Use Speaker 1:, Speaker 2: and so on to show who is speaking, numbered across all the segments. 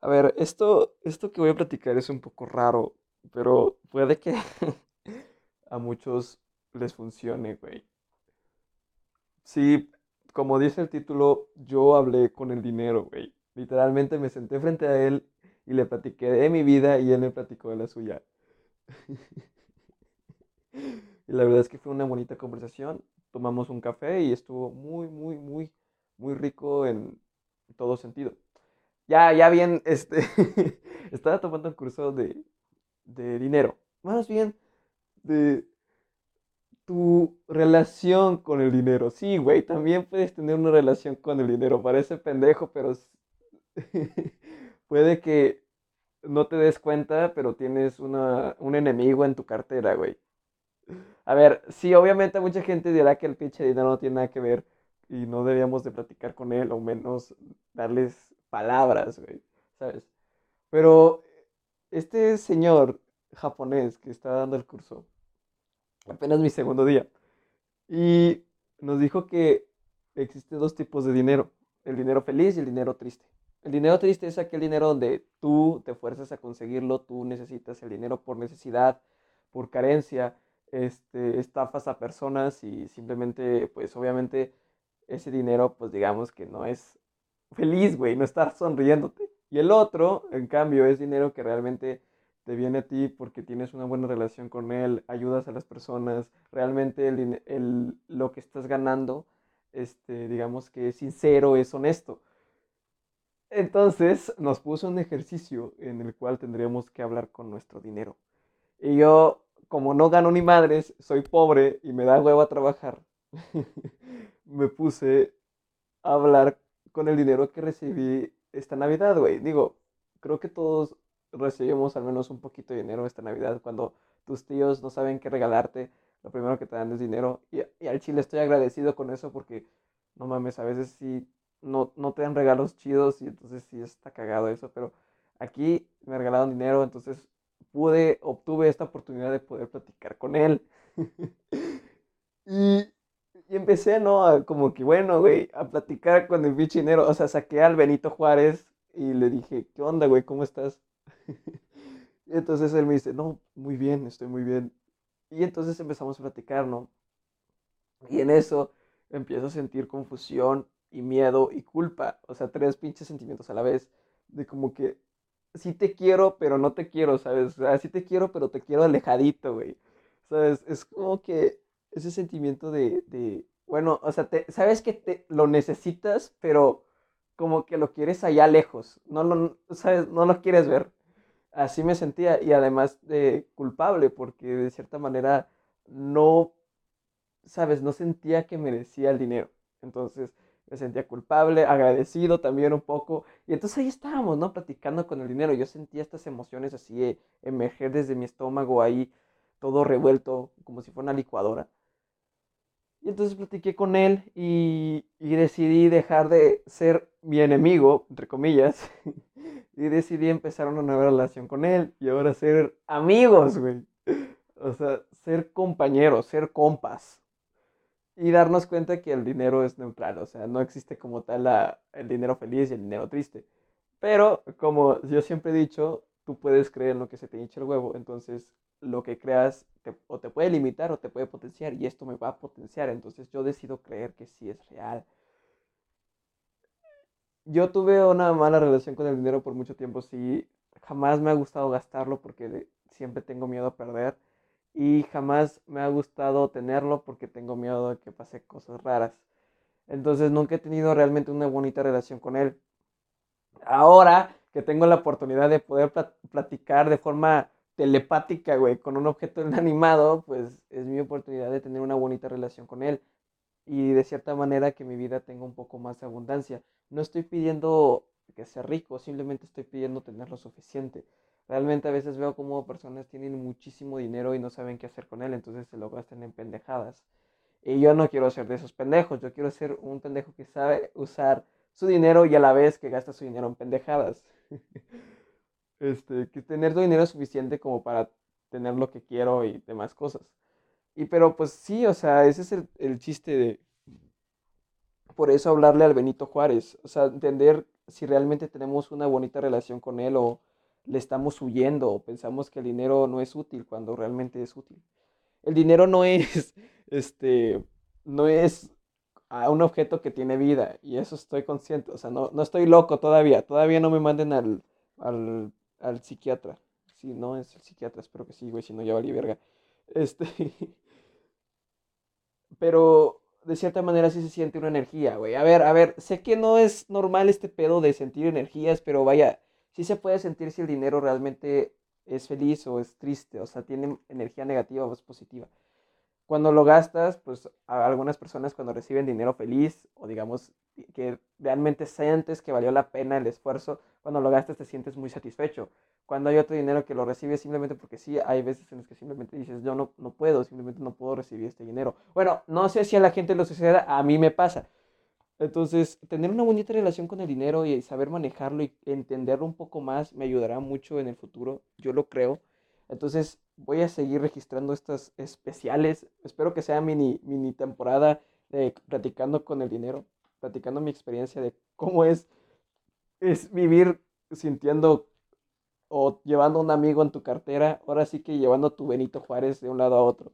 Speaker 1: A ver, esto, esto que voy a platicar es un poco raro, pero puede que a muchos les funcione, güey. Sí, como dice el título, yo hablé con el dinero, güey. Literalmente me senté frente a él y le platiqué de mi vida y él me platicó de la suya. Y la verdad es que fue una bonita conversación. Tomamos un café y estuvo muy, muy, muy, muy rico en todo sentido. Ya, ya bien, este, estaba tomando un curso de, de dinero. Más bien, de tu relación con el dinero. Sí, güey, también puedes tener una relación con el dinero. Parece pendejo, pero puede que no te des cuenta, pero tienes una, un enemigo en tu cartera, güey. A ver, sí, obviamente mucha gente dirá que el pinche dinero no tiene nada que ver y no deberíamos de platicar con él o menos darles palabras, güey, ¿sabes? Pero este señor japonés que estaba dando el curso, apenas mi segundo día, y nos dijo que existen dos tipos de dinero, el dinero feliz y el dinero triste. El dinero triste es aquel dinero donde tú te fuerzas a conseguirlo, tú necesitas el dinero por necesidad, por carencia, este, estafas a personas y simplemente, pues obviamente ese dinero, pues digamos que no es feliz, güey, no estás sonriéndote. Y el otro, en cambio, es dinero que realmente te viene a ti porque tienes una buena relación con él, ayudas a las personas, realmente el, el, lo que estás ganando, este, digamos que es sincero, es honesto. Entonces nos puso un ejercicio en el cual tendríamos que hablar con nuestro dinero. Y yo, como no gano ni madres, soy pobre y me da huevo a trabajar, me puse a hablar con el dinero que recibí esta Navidad, güey. Digo, creo que todos recibimos al menos un poquito de dinero esta Navidad cuando tus tíos no saben qué regalarte. Lo primero que te dan es dinero. Y, y al chile estoy agradecido con eso porque, no mames, a veces sí no, no te dan regalos chidos y entonces sí está cagado eso. Pero aquí me regalaron dinero, entonces pude, obtuve esta oportunidad de poder platicar con él. y y empecé, ¿no? como que, bueno, güey, a platicar con el bichinero. O sea, saqué al Benito Juárez y le dije, ¿qué onda, güey? ¿Cómo estás? y entonces él me dice, no, muy bien, estoy muy bien. Y entonces empezamos a platicar, ¿no? Y en eso empiezo a sentir confusión y miedo y culpa. O sea, tres pinches sentimientos a la vez. De como que sí te quiero, pero no te quiero, ¿sabes? O sea, sí te quiero, pero te quiero alejadito, güey. ¿Sabes? Es como que ese sentimiento de, bueno, o sea, te, sabes que te, lo necesitas, pero como que lo quieres allá lejos, no lo, sabes, no lo quieres ver. Así me sentía y además de culpable porque de cierta manera no, sabes, no sentía que merecía el dinero. Entonces me sentía culpable, agradecido también un poco. Y entonces ahí estábamos, ¿no? Platicando con el dinero. Yo sentía estas emociones así emerger desde mi estómago ahí, todo revuelto, como si fuera una licuadora. Y entonces platiqué con él y, decidí dejar de ser mi enemigo, entre comillas, y decidí empezar una nueva relación con él y ahora ser amigos, güey. O sea, ser compañeros, ser compas. Y darnos cuenta que el dinero es neutral, o sea, no existe como tal el dinero feliz y el dinero triste. Pero, como yo siempre he dicho, tú puedes creer en lo que se te hincha el huevo, entonces lo que creas o te puede limitar o te puede potenciar y esto me va a potenciar, entonces yo decido creer que sí es real. Yo tuve una mala relación con el dinero por mucho tiempo, sí, jamás me ha gustado gastarlo porque siempre tengo miedo a perder y jamás me ha gustado tenerlo porque tengo miedo de que pase cosas raras. Entonces nunca he tenido realmente una bonita relación con él. Ahora que tengo la oportunidad de poder platicar de forma telepática, güey, con un objeto inanimado, pues es mi oportunidad de tener una bonita relación con él y de cierta manera que mi vida tenga un poco más de abundancia. No estoy pidiendo que sea rico, simplemente estoy pidiendo tener lo suficiente. Realmente a veces veo como personas tienen muchísimo dinero y no saben qué hacer con él, entonces se lo gastan en pendejadas. Y yo no quiero ser de esos pendejos, yo quiero ser un pendejo que sabe usar su dinero y a la vez que gasta su dinero en pendejadas. este, que tener dinero suficiente como para tener lo que quiero y demás cosas. Y pero pues sí, o sea, ese es el, el chiste de... Por eso hablarle al Benito Juárez, o sea, entender si realmente tenemos una bonita relación con él o le estamos huyendo o pensamos que el dinero no es útil cuando realmente es útil. El dinero no es, este, no es un objeto que tiene vida y eso estoy consciente, o sea, no, no estoy loco todavía, todavía no me manden al, al, al psiquiatra. Si no es el psiquiatra, espero que sí, güey, si no ya valí verga. Este, pero de cierta manera sí se siente una energía, güey. A ver, a ver, sé que no es normal este pedo de sentir energías, pero vaya, sí se puede sentir si el dinero realmente es feliz o es triste, o sea, tiene energía negativa o es positiva. Cuando lo gastas, pues algunas personas cuando reciben dinero feliz o digamos que realmente sientes que valió la pena el esfuerzo, cuando lo gastas te sientes muy satisfecho. Cuando hay otro dinero que lo recibes simplemente porque sí, hay veces en las que simplemente dices, yo no, no puedo, simplemente no puedo recibir este dinero. Bueno, no sé si a la gente lo suceda, a mí me pasa. Entonces, tener una bonita relación con el dinero y saber manejarlo y entenderlo un poco más me ayudará mucho en el futuro, yo lo creo. Entonces, voy a seguir registrando estas especiales. Espero que sea mini, mini temporada de platicando con el dinero, platicando mi experiencia de cómo es, es vivir sintiendo o llevando un amigo en tu cartera, ahora sí que llevando tu Benito Juárez de un lado a otro,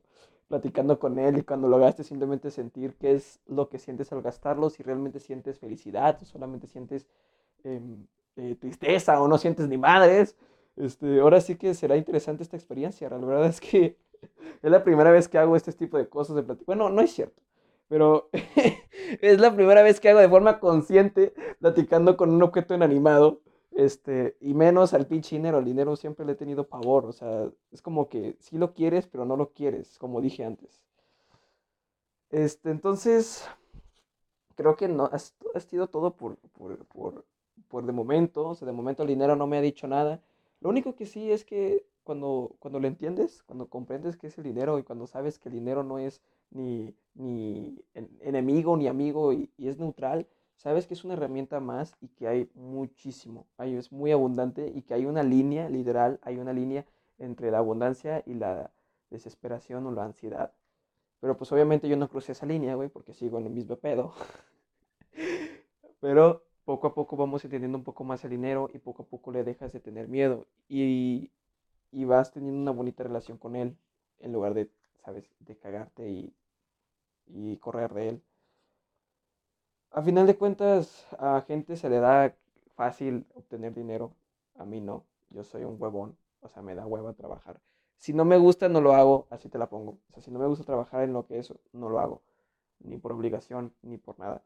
Speaker 1: platicando con él y cuando lo gastes simplemente sentir qué es lo que sientes al gastarlo, si realmente sientes felicidad o solamente sientes em, eh, tristeza o no sientes ni madres. Este, ahora sí que será interesante esta experiencia. La verdad es que es la primera vez que hago este tipo de cosas de platicar. Bueno, no es cierto, pero es la primera vez que hago de forma consciente platicando con un objeto inanimado. Este, y menos al pinche dinero. Al dinero siempre le he tenido pavor. O sea, es como que sí lo quieres, pero no lo quieres, como dije antes. Este, entonces, creo que no, ha, sido todo por, por, por, por de momento. O sea, de momento el dinero no me ha dicho nada. Lo único que sí es que cuando, cuando lo entiendes, cuando comprendes qué es el dinero y cuando sabes que el dinero no es ni, ni enemigo ni amigo y, es neutral, sabes que es una herramienta más y que hay muchísimo, hay, es muy abundante y que hay una línea, literal, hay una línea entre la abundancia y la desesperación o la ansiedad. Pero pues obviamente yo no crucé esa línea, güey, porque sigo en el mismo pedo. Pero poco a poco vamos entendiendo un poco más el dinero y poco a poco le dejas de tener miedo y, vas teniendo una bonita relación con él en lugar de, ¿sabes?, de cagarte y, y correr de él. A final de cuentas, a gente se le da fácil obtener dinero, a mí no, yo soy un huevón, o sea, me da hueva trabajar. Si no me gusta, no lo hago, así te la pongo. O sea, si no me gusta trabajar en lo que es, no lo hago, ni por obligación, ni por nada.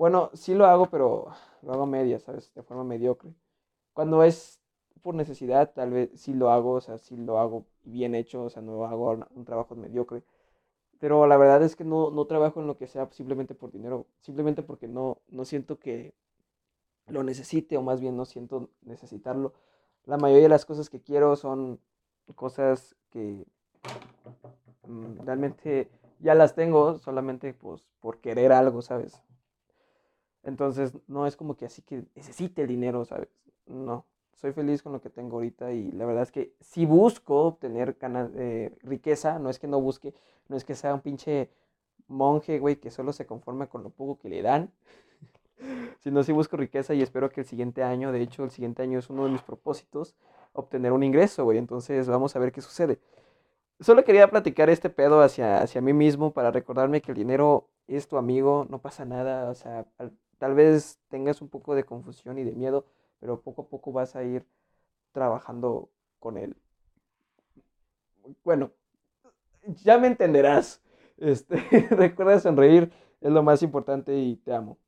Speaker 1: Bueno, sí lo hago, pero lo hago media, ¿sabes? De forma mediocre. Cuando es por necesidad, tal vez sí lo hago, o sea, sí lo hago bien hecho, o sea, no hago un trabajo mediocre. Pero la verdad es que no, no trabajo en lo que sea simplemente por dinero, simplemente porque no, no siento que lo necesite o más bien no siento necesitarlo. La mayoría de las cosas que quiero son cosas que mm, realmente ya las tengo solamente pues por querer algo, ¿sabes? Entonces, no es como que así que necesite el dinero, ¿sabes? No, soy feliz con lo que tengo ahorita y la verdad es que si busco obtener eh, riqueza, no es que no busque, no es que sea un pinche monje, güey, que solo se conforma con lo poco que le dan, sino si busco riqueza y espero que el siguiente año, de hecho, el siguiente año es uno de mis propósitos, obtener un ingreso, güey, entonces vamos a ver qué sucede. Solo quería platicar este pedo hacia, hacia mí mismo para recordarme que el dinero es tu amigo, no pasa nada, o sea, Tal vez tengas un poco de confusión y de miedo, pero poco a poco vas a ir trabajando con él. Bueno, ya me entenderás. Este, recuerda sonreír, es lo más importante y te amo.